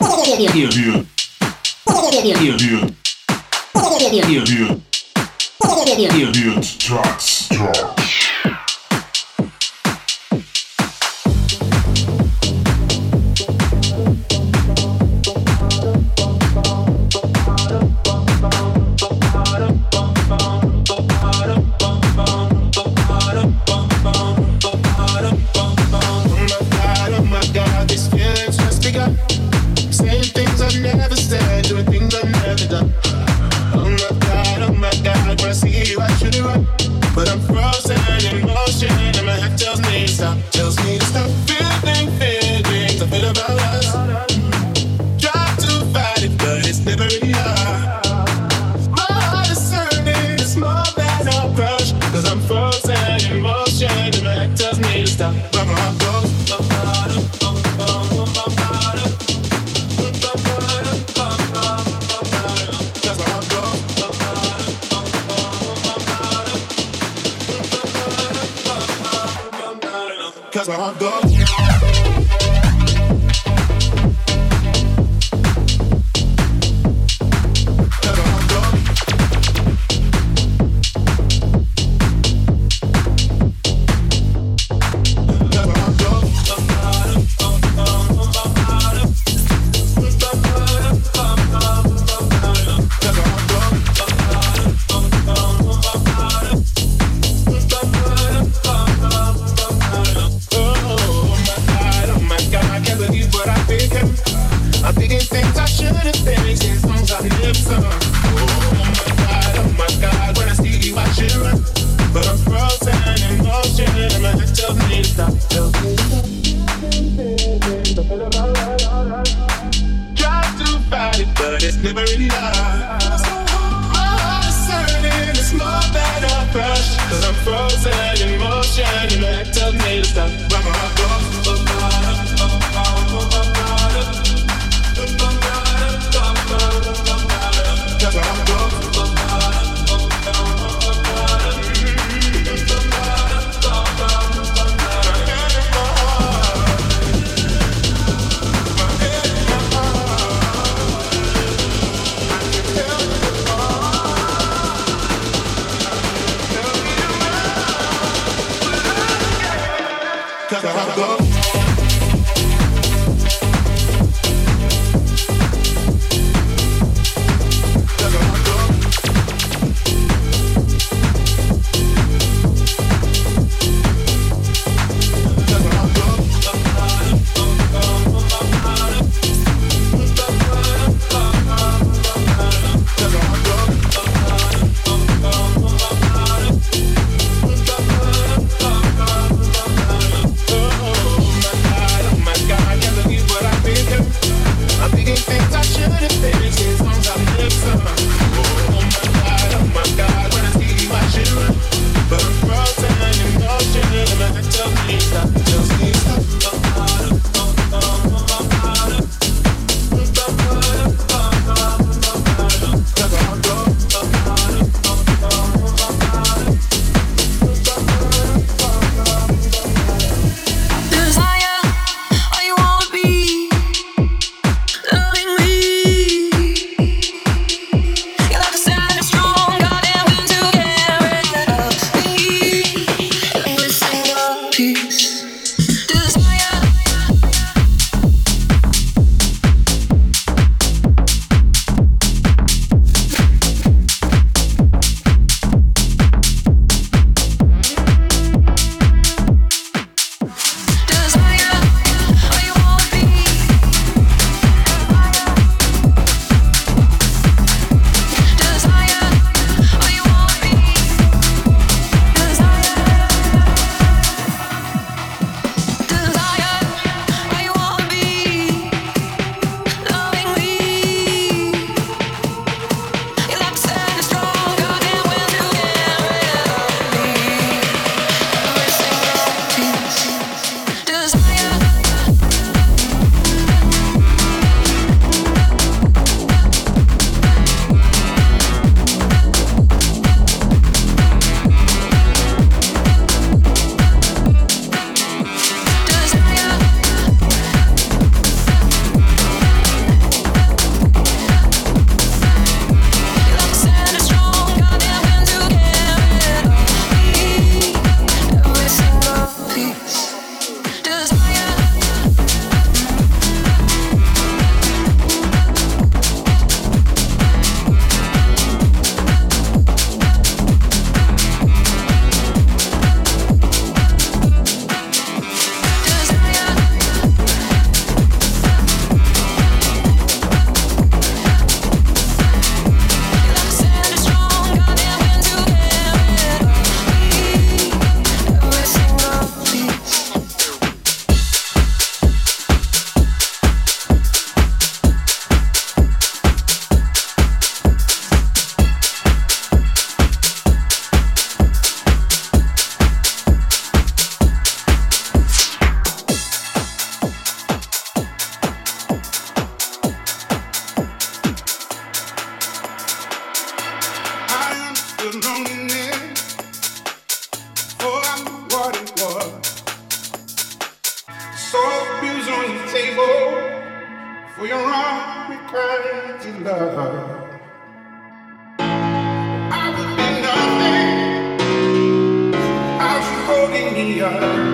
Idiot. Idiot. Idiot. Idiot. Idiot. for your unrequited love. I would be nothing without you holding me up.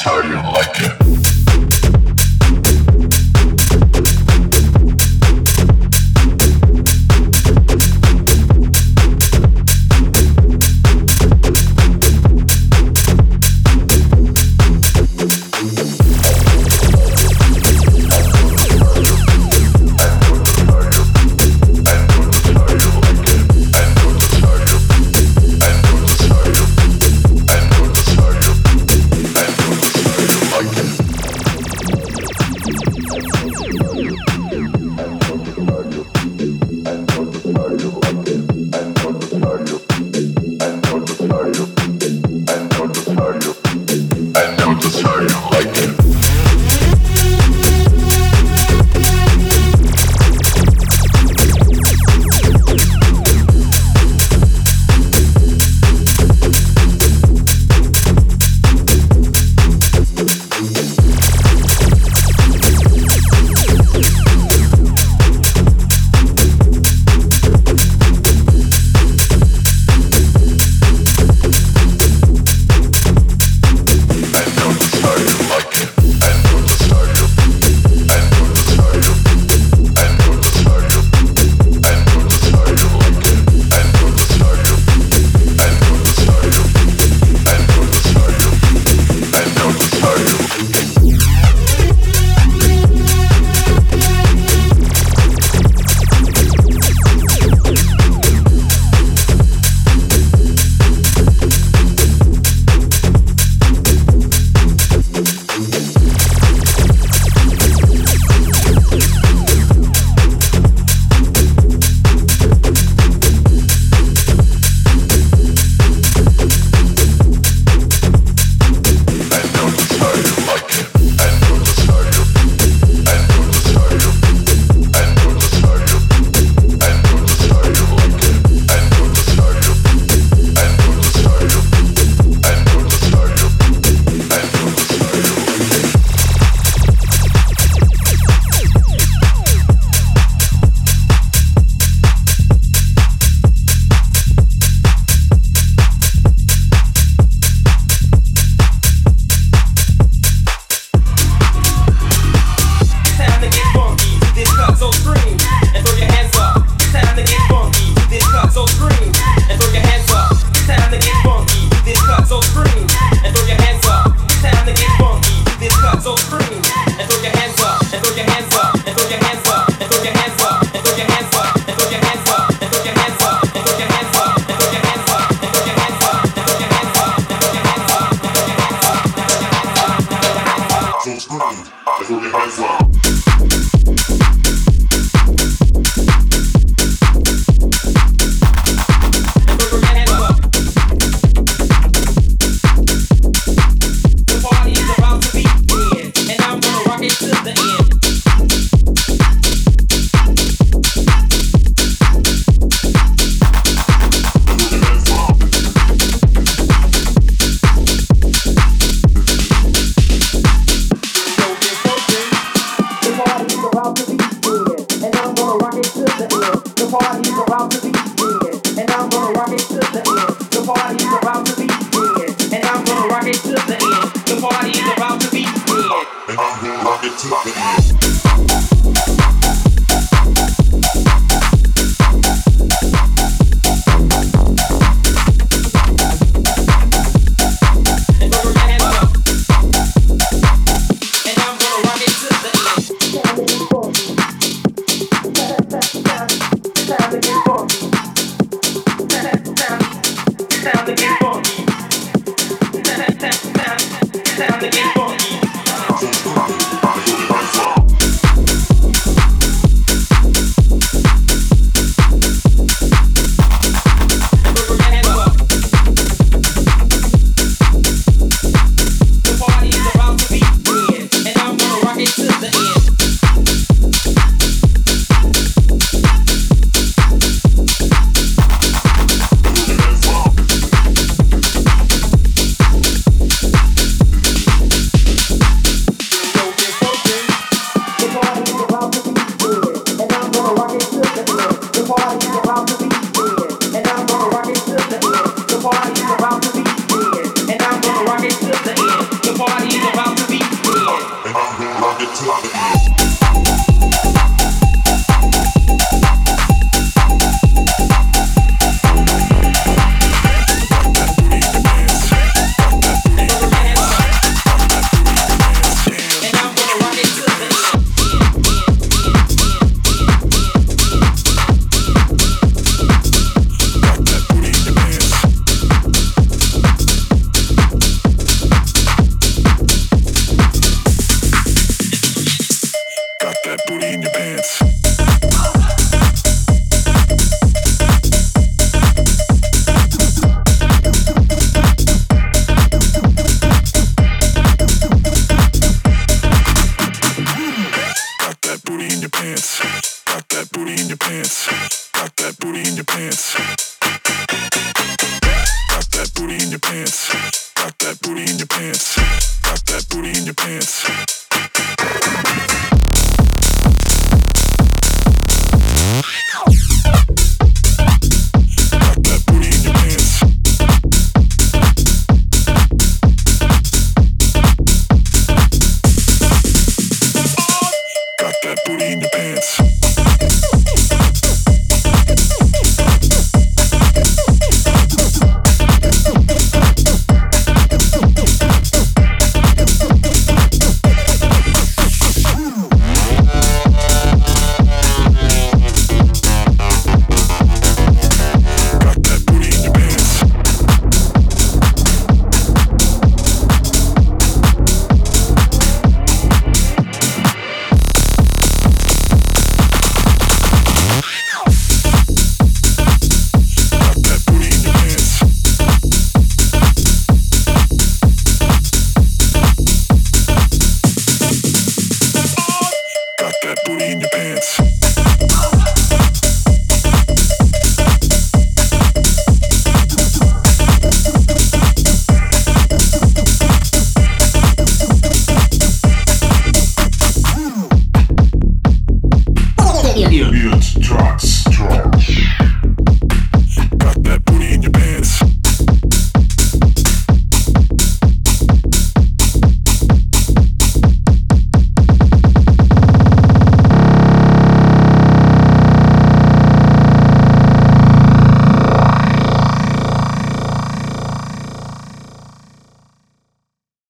How you like it.